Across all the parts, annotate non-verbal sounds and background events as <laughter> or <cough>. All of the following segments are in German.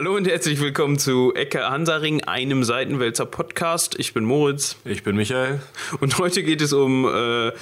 Hallo und herzlich willkommen zu Ecke Hansaring, einem Seitenwälzer Podcast. Ich bin Moritz. Ich bin Michael. Und heute geht es um äh,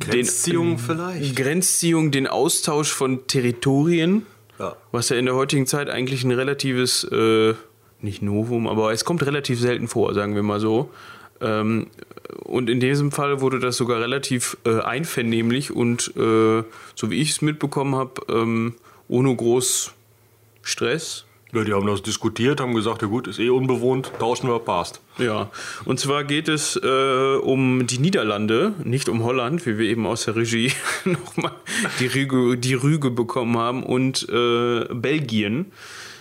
Grenzziehung den, vielleicht. Grenzziehung, den Austausch von Territorien. Ja. Was ja in der heutigen Zeit eigentlich ein relatives, äh, nicht Novum, aber es kommt relativ selten vor, sagen wir mal so. Ähm, und in diesem Fall wurde das sogar relativ äh, einvernehmlich und, äh, so wie ich es mitbekommen habe, ähm, ohne groß Stress. Ja, die haben das diskutiert, haben gesagt, ja gut, ist eh unbewohnt, tauschen wir, passt. Ja, und zwar geht es äh, um die Niederlande, nicht um Holland, wie wir eben aus der Regie <laughs> nochmal die Rüge, die Rüge bekommen haben, und äh, Belgien,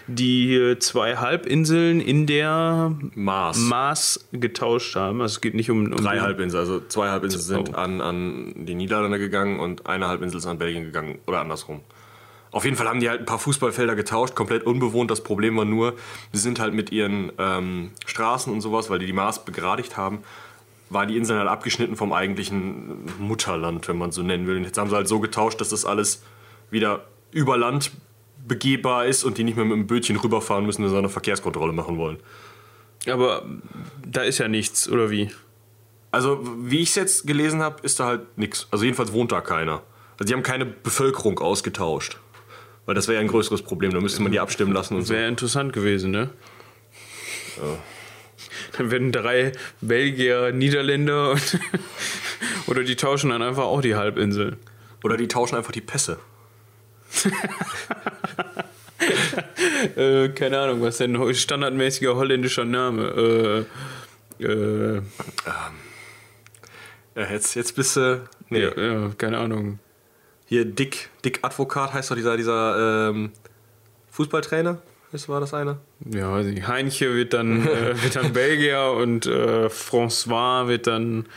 die zwei Halbinseln in der Maß. Maß getauscht haben. Also es geht nicht um, um Drei Halbinseln, also zwei Halbinseln sind Oh. an, an die Niederlande gegangen und eine Halbinsel ist an Belgien gegangen oder andersrum. Auf jeden Fall haben die halt ein paar Fußballfelder getauscht, komplett unbewohnt. Das Problem war nur, sie sind halt mit ihren ähm, Straßen und sowas, weil die die Maß begradigt haben, waren die Inseln halt abgeschnitten vom eigentlichen Mutterland, wenn man so nennen will. Und jetzt haben sie halt so getauscht, dass das alles wieder über Land begehbar ist und die nicht mehr mit dem Bötchen rüberfahren müssen, wenn sie eine Verkehrskontrolle machen wollen. Aber da ist ja nichts, oder wie? Also, wie ich es jetzt gelesen habe, ist da halt nichts. Also, jedenfalls wohnt da keiner. Also, die haben keine Bevölkerung ausgetauscht. Weil das wäre ja ein größeres Problem. Da müsste man die abstimmen lassen und so. Wäre interessant gewesen, ne? Dann werden drei Belgier, Niederländer und <laughs> oder die tauschen dann einfach auch die Halbinsel. Oder die tauschen einfach die Pässe. <laughs> Äh, keine Ahnung, was denn standardmäßiger holländischer Name? Äh, äh, Ja, jetzt, jetzt bist du. Nee, ja, ja, keine Ahnung. Hier Dick, Dick Advokat heißt doch dieser, dieser ähm, Fußballtrainer. Ist, war das einer? Ja, weiß ich. Heinche wird dann, <laughs> äh, wird dann Belgier und äh, François wird dann,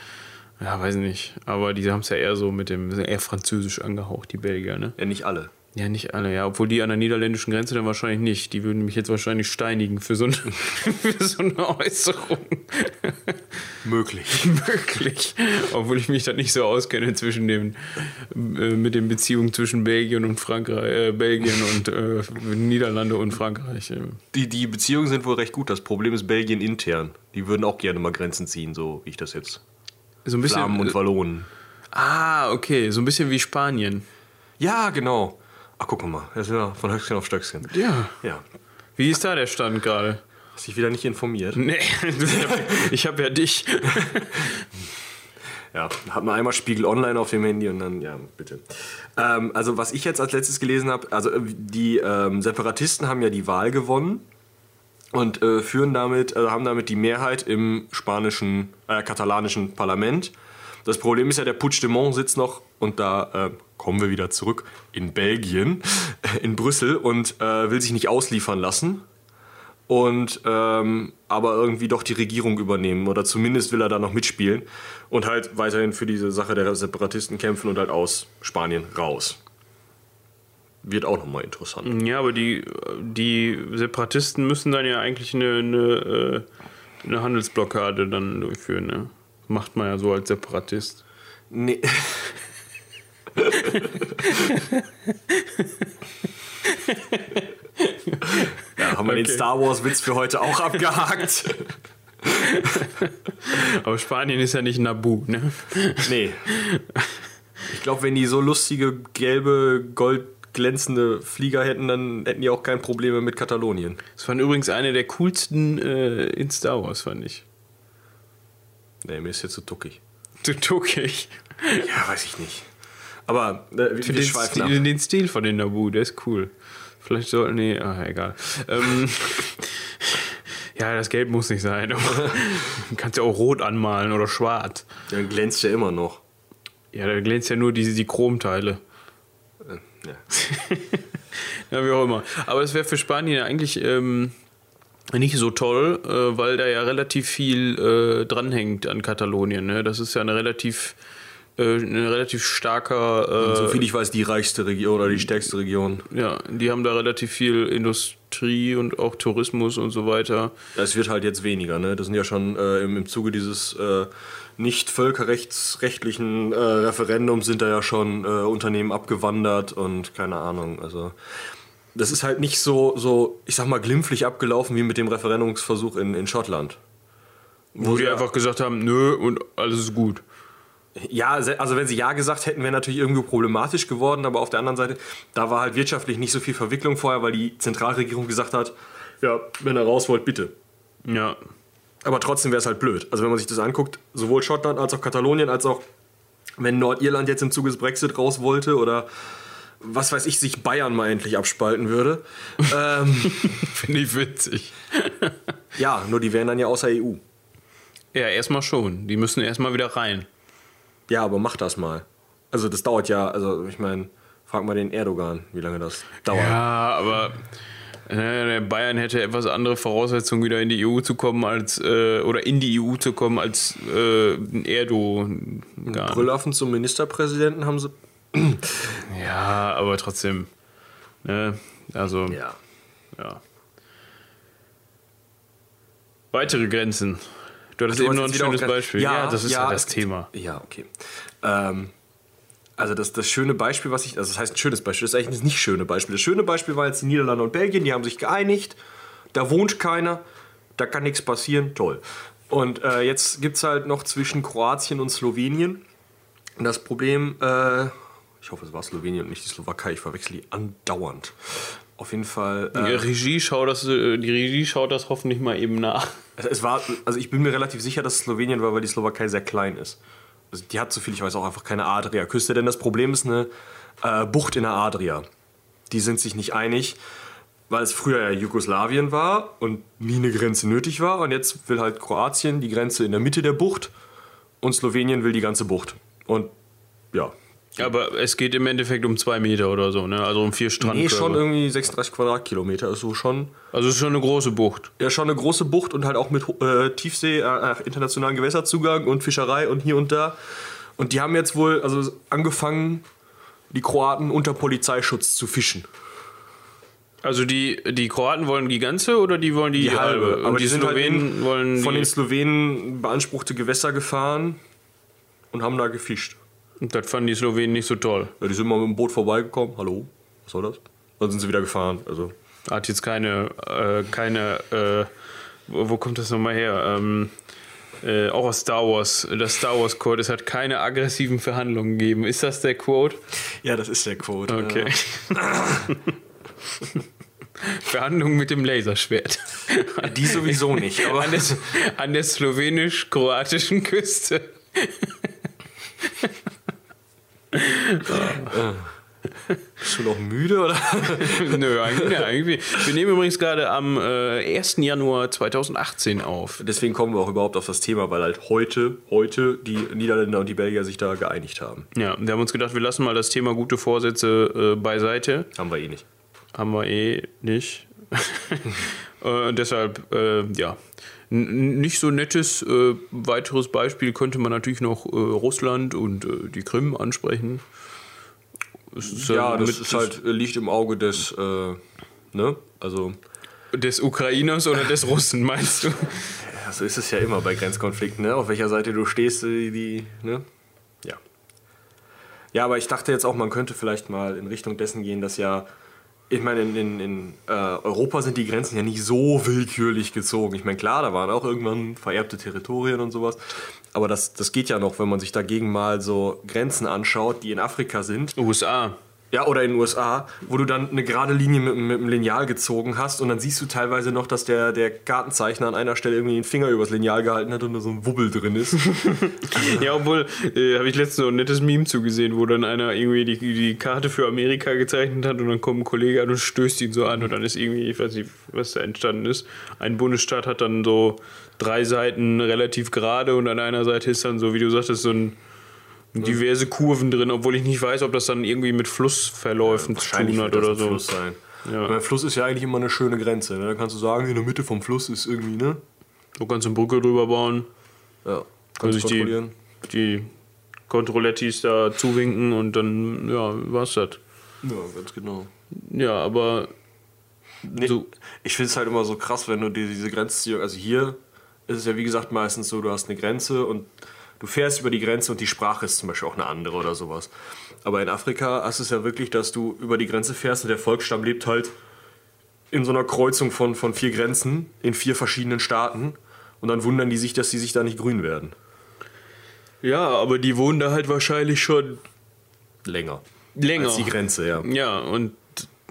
ja, weiß nicht. Aber die haben es ja eher so mit dem, sind eher französisch angehaucht, die Belgier, ne? Ja, nicht alle. Ja, nicht alle, ja. Obwohl die an der niederländischen Grenze dann wahrscheinlich nicht. Die würden mich jetzt wahrscheinlich steinigen für so eine, <laughs> für so eine Äußerung. <laughs> Möglich. <laughs> Wirklich. Obwohl ich mich da nicht so auskenne zwischen dem, äh, mit den Beziehungen zwischen Belgien und Frankreich, äh, Belgien und äh, Niederlande und Frankreich. äh. Die, die Beziehungen sind wohl recht gut. Das Problem ist Belgien intern. Die würden auch gerne mal Grenzen ziehen, so wie ich das jetzt. So ein bisschen. Flammen und Wallonen. ah, okay. So ein bisschen wie Spanien. Ja, genau. Ach, guck mal. Das ist ja von Höchstchen auf Stöckchen. Ja. Ja. Wie ist da der Stand gerade? Hast dich wieder nicht informiert. Nee, <laughs> ich habe ja dich. <laughs> Ja, hat man einmal Spiegel Online auf dem Handy und dann, ja, bitte. Ähm, also, was ich jetzt als letztes gelesen habe, also äh, die ähm, Separatisten haben ja die Wahl gewonnen und äh, führen damit, äh, haben damit die Mehrheit im spanischen, äh, katalanischen Parlament. Das Problem ist ja, der Puigdemont sitzt noch und da äh, kommen wir wieder zurück in Belgien, in Brüssel und äh, will sich nicht ausliefern lassen und ähm, aber irgendwie doch die Regierung übernehmen oder zumindest will er da noch mitspielen und halt weiterhin für diese Sache der Separatisten kämpfen und halt aus Spanien raus. Wird auch nochmal interessant. Ja, aber die, die Separatisten müssen dann ja eigentlich eine, eine, äh, eine Handelsblockade dann durchführen. Ne? Macht man ja so als Separatist. Nee. <laughs> ja, haben wir den Okay. Star Wars Witz für heute auch abgehakt? Aber Spanien ist ja nicht Nabu, ne? Nee. Ich glaube, wenn die so lustige, gelbe, goldglänzende Flieger hätten, dann hätten die auch kein Problem mit Katalonien. Das waren übrigens eine der coolsten äh, in Star Wars, fand ich. Nee, mir ist jetzt zu tuckig. Du tuckig. Ja, weiß ich nicht. Aber äh, wir, Den schweifen ab. Stil, den Stil von den Nabu, der ist cool. Vielleicht sollten, nee, ah, egal. Ähm, <laughs> ja, das Gelb muss nicht sein. Du <laughs> kannst ja auch rot anmalen oder schwarz. Dann glänzt ja immer noch. Ja, da glänzt ja nur die, die Chromteile. Ja. <laughs> Ja, wie auch immer. Aber es wäre für Spanien eigentlich ähm, nicht so toll, äh, weil da ja relativ viel äh, dranhängt an Katalonien. Ne? Das ist ja eine relativ, äh, eine relativ starker. Äh, Soviel ich weiß, die reichste Region oder die stärkste Region. ja, die haben da relativ viel Industrie und auch Tourismus und so weiter. Es wird halt jetzt weniger, ne? Das sind ja schon äh, im, im Zuge dieses äh, nicht völkerrechtsrechtlichen äh, Referendums sind da ja schon äh, Unternehmen abgewandert und keine Ahnung. Also das ist halt nicht so, so, ich sag mal, glimpflich abgelaufen wie mit dem Referendumsversuch in, in Schottland. Wo die einfach gesagt haben, nö und alles ist gut. Ja, also wenn sie Ja gesagt hätten, wäre natürlich irgendwie problematisch geworden, aber auf der anderen Seite, da war halt wirtschaftlich nicht so viel Verwicklung vorher, weil die Zentralregierung gesagt hat, ja, wenn ihr raus wollt, bitte. Ja. Aber trotzdem wäre es halt blöd. Also wenn man sich das anguckt, sowohl Schottland als auch Katalonien, als auch wenn Nordirland jetzt im Zuge des Brexit raus wollte oder was weiß ich, sich Bayern mal endlich abspalten würde. <laughs> ähm, Finde ich witzig. <laughs> ja, nur die wären dann ja außer EU. Ja, erstmal schon. Die müssen erstmal wieder rein. Ja, aber mach das mal. Also das dauert ja, also ich meine, frag mal den Erdogan, wie lange das dauert. Ja, aber äh, Bayern hätte etwas andere Voraussetzungen, wieder in die EU zu kommen, als äh, oder in die EU zu kommen, als äh, ein Erdogan. Brüllaffen zum Ministerpräsidenten haben sie. Ja, aber trotzdem. Ne? Also, ja. Ja. Weitere Grenzen. Du hattest Du eben noch ein schönes Beispiel. Ja, das ist ja, das Thema. Ja, okay. Ähm, also das, das schöne Beispiel, was ich, also das heißt ein schönes Beispiel, das ist eigentlich nicht schöne Beispiel. Das schöne Beispiel war jetzt die Niederlande und Belgien, die haben sich geeinigt, da wohnt keiner, da kann nichts passieren, toll. Und äh, jetzt gibt es halt noch zwischen Kroatien und Slowenien das Problem, äh, ich hoffe es war Slowenien und nicht die Slowakei, ich verwechsel die andauernd. Auf jeden Fall. Die Äh, Regie schaut das, äh, die Regie schaut das hoffentlich mal eben nach. Es war, also ich bin mir relativ sicher, dass es Slowenien war, weil die Slowakei sehr klein ist. Also die hat, so viel ich weiß, auch einfach keine Adria-Küste, denn das Problem ist eine äh, Bucht in der Adria. Die sind sich nicht einig, weil es früher ja Jugoslawien war und nie eine Grenze nötig war. Und jetzt will halt Kroatien die Grenze in der Mitte der Bucht und Slowenien will die ganze Bucht. Und ja. Aber es geht im Endeffekt um zwei Meter oder so, ne? Also um vier Strandkörbe. Nee, schon irgendwie 36 Quadratkilometer ist so schon. Also es ist schon eine große Bucht. Ja, schon eine große Bucht und halt auch mit äh, Tiefsee, äh, internationalen Gewässerzugang und Fischerei und hier und da. Und die haben jetzt wohl also angefangen, die Kroaten unter Polizeischutz zu fischen. Also die, die Kroaten wollen die ganze oder die wollen die, halbe? Und Aber die, die sind halt Slowenen in wollen von die, den Slowenen beanspruchte Gewässer gefahren und haben da gefischt. Und das fanden die Slowenen nicht so toll. Ja, die sind mal mit dem Boot vorbeigekommen. Hallo, was soll das? Dann sind sie wieder gefahren. Also Hat jetzt keine, äh, keine, äh, wo, wo kommt das nochmal her? Ähm, äh, auch aus Star Wars, das Star Wars Code, es hat keine aggressiven Verhandlungen gegeben. Ist das der Quote? ja, das ist der Code. Okay. <laughs> Verhandlungen mit dem Laserschwert. Die sowieso nicht. Aber An der, an der slowenisch-kroatischen Küste. Bist du noch müde oder? <laughs> Nö, eigentlich, ja, eigentlich. Wir nehmen übrigens gerade am äh, 1. Januar 2018 auf. Deswegen kommen wir auch überhaupt auf das Thema, weil halt heute, heute die Niederländer und die Belgier sich da geeinigt haben. Ja, wir haben uns gedacht, wir lassen mal das Thema gute Vorsätze äh, beiseite. Haben wir eh nicht. Haben wir eh nicht. <laughs> äh, deshalb, äh, ja. Nicht so nettes äh, weiteres Beispiel könnte man natürlich noch äh, Russland und äh, die Krim ansprechen. Ist, Ja, äh, das ist halt, äh, liegt im Auge des, äh, ne? Also, des Ukrainers oder des Russen, meinst du? <laughs> ja, so ist es ja immer bei Grenzkonflikten, ne? Auf welcher Seite du stehst, die, die, ne? Ja. Ja, aber ich dachte jetzt auch, man könnte vielleicht mal in Richtung dessen gehen, dass ja, ich meine, in, in, in äh, Europa sind die Grenzen ja nicht so willkürlich gezogen. Ich meine, klar, da waren auch irgendwann vererbte Territorien und sowas. Aber das, das geht ja noch, wenn man sich dagegen mal so Grenzen anschaut, die in Afrika sind. USA. Ja, oder in den USA, wo du dann eine gerade Linie mit, mit einem Lineal gezogen hast und dann siehst du teilweise noch, dass der, der Kartenzeichner an einer Stelle irgendwie den Finger übers Lineal gehalten hat und da so ein Wubbel drin ist. <laughs> Ja, obwohl, äh, habe ich letztens noch ein nettes Meme zugesehen, wo dann einer irgendwie die, die Karte für Amerika gezeichnet hat und dann kommt ein Kollege an und stößt ihn so an und dann ist irgendwie, ich weiß nicht, was da entstanden ist. Ein Bundesstaat hat dann so drei Seiten relativ gerade und an einer Seite ist dann so, wie du sagtest, so ein diverse Kurven drin, obwohl ich nicht weiß, ob das dann irgendwie mit Flussverläufen zu tun hat oder so. Fluss sein. Ja. Ein Fluss ist ja eigentlich immer eine schöne Grenze. Ne? Da kannst du sagen, in der Mitte vom Fluss ist irgendwie, ne? Du kannst eine Brücke drüber bauen, Ja. kann Kannst sich die, kontrollieren. die Kontrollettis da zuwinken und dann, ja, war's das. Ja, ganz genau. Ja, aber Nee, So. Ich finde es halt immer so krass, wenn du diese Grenzziehung, also hier ist es ja wie gesagt meistens so, du hast eine Grenze und du fährst über die Grenze und die Sprache ist zum Beispiel auch eine andere oder sowas. Aber in Afrika hast du es ja wirklich, dass du über die Grenze fährst und der Volksstamm lebt halt in so einer Kreuzung von, von vier Grenzen in vier verschiedenen Staaten und dann wundern die sich, dass sie sich da nicht grün werden. Ja, aber die wohnen da halt wahrscheinlich schon Länger. länger. Als die Grenze, ja. Ja, und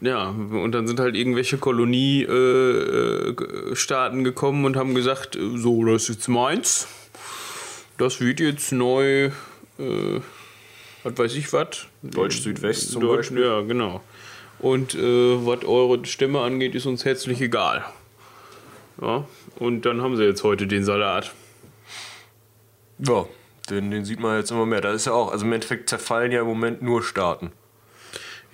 ja, und dann sind halt irgendwelche Koloniestaaten äh, Staaten gekommen und haben gesagt, äh, so, das ist jetzt meins. Das wird jetzt neu, äh, was weiß ich was. Deutsch-Südwest zum Deutsch, Beispiel. Ja, genau. Und äh, was eure Stimme angeht, ist uns herzlich egal. Ja, und dann haben sie jetzt heute den Salat. Ja, den, den sieht man jetzt immer mehr. Da ist ja auch, also im Endeffekt zerfallen ja im Moment nur Staaten.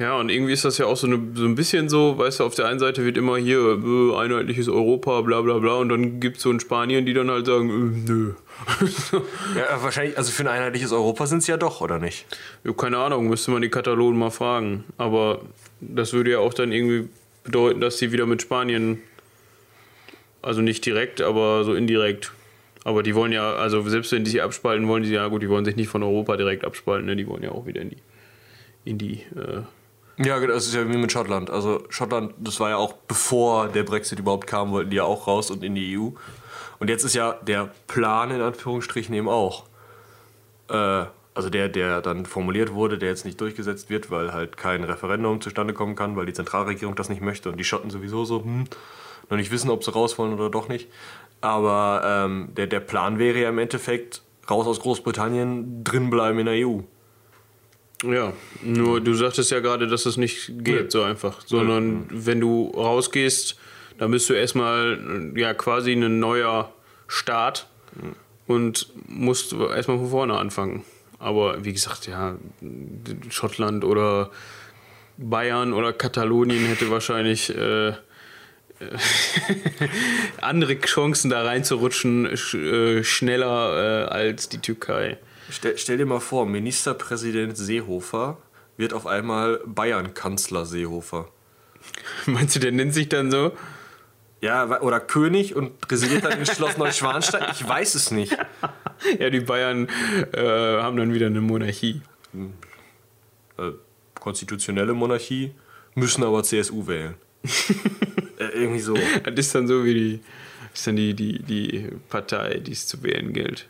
Ja, und irgendwie ist das ja auch so, eine, so ein bisschen so, weißt du, auf der einen Seite wird immer hier äh, einheitliches Europa, bla bla bla, und dann gibt es so in Spanien, die dann halt sagen, äh, nö. <laughs> Ja, wahrscheinlich, also für ein einheitliches Europa sind es ja doch, oder nicht? Ja, keine Ahnung, müsste man die Katalonen mal fragen. Aber das würde ja auch dann irgendwie bedeuten, dass sie wieder mit Spanien, also nicht direkt, aber so indirekt. Aber die wollen ja, also selbst wenn die sich abspalten, wollen die ja, gut, die wollen sich nicht von Europa direkt abspalten, ne? die wollen ja auch wieder in die, in die, äh, Ja, das ist ja wie mit Schottland. Also Schottland, das war ja auch bevor der Brexit überhaupt kam, wollten die ja auch raus und in die EU. Und jetzt ist ja der Plan in Anführungsstrichen eben auch, äh, also der, der dann formuliert wurde, der jetzt nicht durchgesetzt wird, weil halt kein Referendum zustande kommen kann, weil die Zentralregierung das nicht möchte und die Schotten sowieso so, hm, noch nicht wissen, ob sie raus wollen oder doch nicht. Aber ähm, der, der Plan wäre ja im Endeffekt raus aus Großbritannien, drin bleiben in der EU. Ja, nur du sagtest ja gerade, dass das nicht geht Nee. so einfach, sondern wenn du rausgehst, dann bist du erstmal ja quasi ein neuer Staat und musst erstmal von vorne anfangen. Aber wie gesagt, ja, Schottland oder Bayern oder Katalonien hätte wahrscheinlich äh, <laughs> andere Chancen da reinzurutschen, sch, äh, schneller äh, als die Türkei. Stell, stell dir mal vor, Ministerpräsident Seehofer wird auf einmal Bayern-Kanzler Seehofer. <laughs> Meinst du, der nennt sich dann so? Ja, oder König und residiert dann in Schloss Neuschwanstein? Ich weiß es nicht. <laughs> Ja, die Bayern äh, haben dann wieder eine Monarchie. Äh, konstitutionelle Monarchie, müssen aber CSU wählen. <laughs> äh, irgendwie so. Das ist dann so wie die, ist dann die, die, die Partei, die es zu wählen gilt.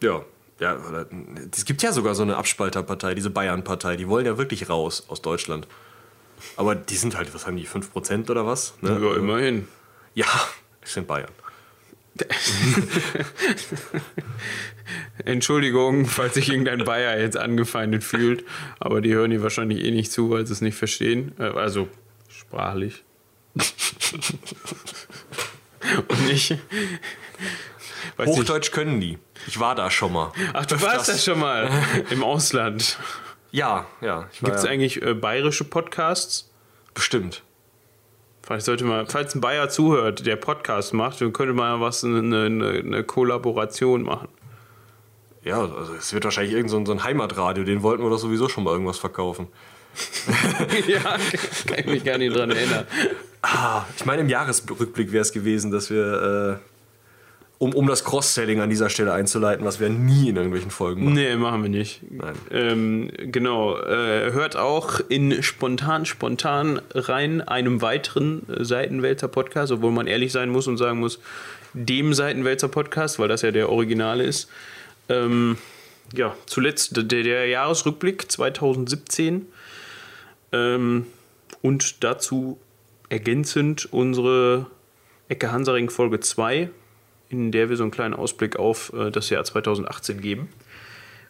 Ja. Ja, oder, es gibt ja sogar so eine Abspalterpartei, diese Bayern-Partei, die wollen ja wirklich raus aus Deutschland. Aber die sind halt, was haben die, 5% oder was? Ne? Ja, immerhin. Ja, es sind Bayern. <laughs> Entschuldigung, falls sich irgendein Bayer jetzt angefeindet fühlt, aber die hören hier wahrscheinlich eh nicht zu, weil sie es nicht verstehen. Äh, Also sprachlich. <laughs> Und nicht. Weiß nicht. Hochdeutsch können die. Ich war da schon mal. Ach, du warst das schon mal <laughs> im Ausland. Ja, ja. Gibt es ja, eigentlich äh, bayerische Podcasts? bestimmt. Vielleicht sollte man, falls ein Bayer zuhört, der Podcast macht, dann könnte man ja was, eine, eine, eine Kollaboration machen. Ja, also es wird wahrscheinlich irgend so ein, so ein Heimatradio, den wollten wir doch sowieso schon mal irgendwas verkaufen. <laughs> ja, <laughs> kann ich mich gar nicht dran erinnern. Ah, ich meine, im Jahresrückblick wäre es gewesen, dass wir, äh, um, um das Cross-Selling an dieser Stelle einzuleiten, was wir nie in irgendwelchen Folgen machen. Nee, machen wir nicht. Nein. Ähm, genau. Äh, hört auch in Spontan, Spontan rein, einem weiteren Seitenwälzer-Podcast, obwohl man ehrlich sein muss und sagen muss, dem Seitenwälzer-Podcast, weil das ja der Originale ist. Ähm, ja, zuletzt der, der Jahresrückblick 2017 ähm, und dazu ergänzend unsere Ecke Hansaring Folge 2, in der wir so einen kleinen Ausblick auf äh, das Jahr 2018 geben,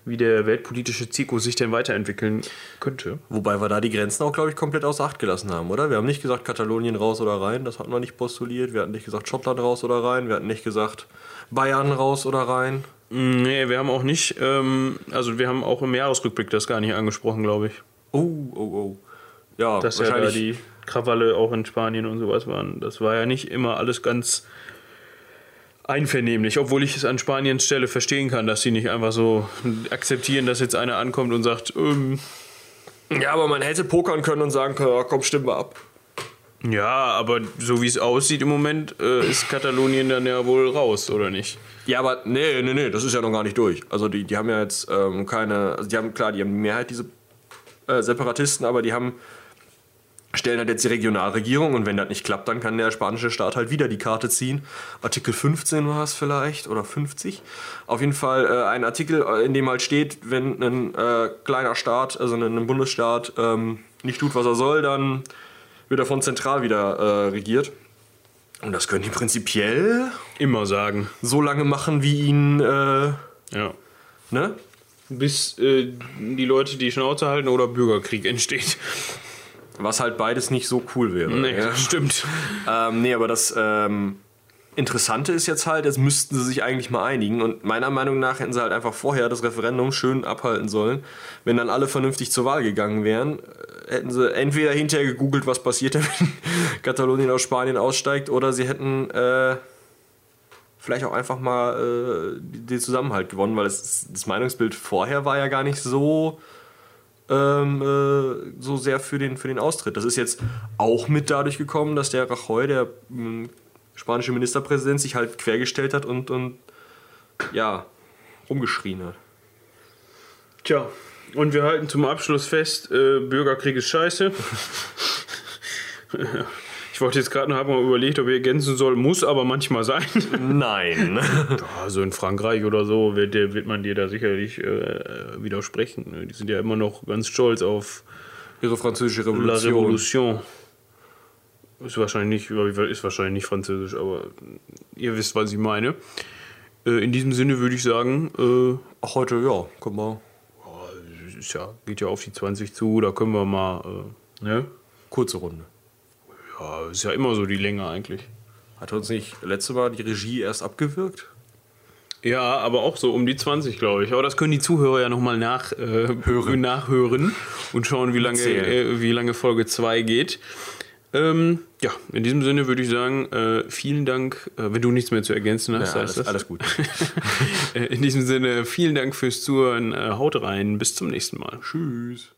wie der weltpolitische Zirkus sich denn weiterentwickeln könnte. Wobei wir da die Grenzen auch, glaube ich, komplett außer Acht gelassen haben, oder? Wir haben nicht gesagt Katalonien raus oder rein, das hatten wir nicht postuliert. Wir hatten nicht gesagt Schottland raus oder rein. Wir hatten nicht gesagt Bayern raus oder rein. Mm, Nee, wir haben auch nicht, ähm, also wir haben auch im Jahresrückblick das gar nicht angesprochen, glaube ich. Oh, oh, oh. Ja, Dass ja da wahrscheinlich. die Krawalle auch in Spanien und sowas waren. Das war ja nicht immer alles ganz einvernehmlich, obwohl ich es an Spaniens Stelle verstehen kann, dass sie nicht einfach so akzeptieren, dass jetzt einer ankommt und sagt, ähm, ja, aber man hätte pokern können und sagen können, ja, komm, stimmen wir ab. ja, aber so wie es aussieht im Moment, äh, ist Katalonien dann ja wohl raus, oder nicht? Ja, aber nee, nee, nee, das ist ja noch gar nicht durch. Also die, die haben ja jetzt ähm, keine, also die haben, klar, die haben die Mehrheit, diese äh, Separatisten, aber die haben stellen halt jetzt die Regionalregierung und wenn das nicht klappt, dann kann der spanische Staat halt wieder die Karte ziehen. Artikel 15 war es vielleicht oder 50. Auf jeden Fall äh, ein Artikel, äh, in dem halt steht, wenn ein äh, kleiner Staat, also ein, Bundesstaat, ähm, nicht tut, was er soll, dann wird er von zentral wieder äh, regiert. Und das können die prinzipiell Immer sagen. so lange machen, wie ihnen, äh, Ja. ne? Bis äh, die Leute die Schnauze halten oder Bürgerkrieg entsteht. Was halt beides nicht so cool wäre. Nee, ja. stimmt. <laughs> Ähm, nee, aber das ähm, Interessante ist jetzt halt, jetzt müssten sie sich eigentlich mal einigen. Und meiner Meinung nach hätten sie halt einfach vorher das Referendum schön abhalten sollen. Wenn dann alle vernünftig zur Wahl gegangen wären, äh, hätten sie entweder hinterher gegoogelt, was passiert, <laughs> wenn Katalonien aus Spanien aussteigt, oder sie hätten äh, vielleicht auch einfach mal äh, den Zusammenhalt gewonnen, weil das, das Meinungsbild vorher war ja gar nicht so ähm, äh, so sehr für den, für den Austritt. Das ist jetzt auch mit dadurch gekommen, dass der Rajoy, der mh, spanische Ministerpräsident, sich halt quergestellt hat und, und ja, rumgeschrien hat. Tja, und wir halten zum Abschluss fest, äh, Bürgerkrieg ist scheiße. <laughs> <laughs> ich wollte jetzt gerade noch mal überlegt, ob ich ergänzen soll, muss aber manchmal sein. <laughs> Nein. <laughs> Also in Frankreich oder so wird, wird man dir da sicherlich äh, widersprechen. ne? Die sind ja immer noch ganz stolz auf Ihre französische La Revolution. Revolution. Ist wahrscheinlich nicht, ist wahrscheinlich nicht französisch, aber ihr wisst, was ich meine. Äh, in diesem Sinne würde ich sagen, äh, Ach, heute, ja, guck mal. ja, geht ja auf die 20 zu, da können wir mal, äh, ne? Kurze Runde. Ja, ist ja immer so die Länge eigentlich. Hat uns nicht letzte Mal die Regie erst abgewirkt? Ja, aber auch so um die 20, glaube ich. Aber das können die Zuhörer ja nochmal nach, äh, Hören. nachhören und schauen, wie lange, äh, wie lange Folge 2 geht. Ähm, ja, in diesem Sinne würde ich sagen, äh, vielen Dank, äh, wenn du nichts mehr zu ergänzen hast. Ja, alles, das. alles gut. <laughs> Äh, in diesem Sinne, vielen Dank fürs Zuhören. Äh, haut rein, bis zum nächsten Mal. Tschüss.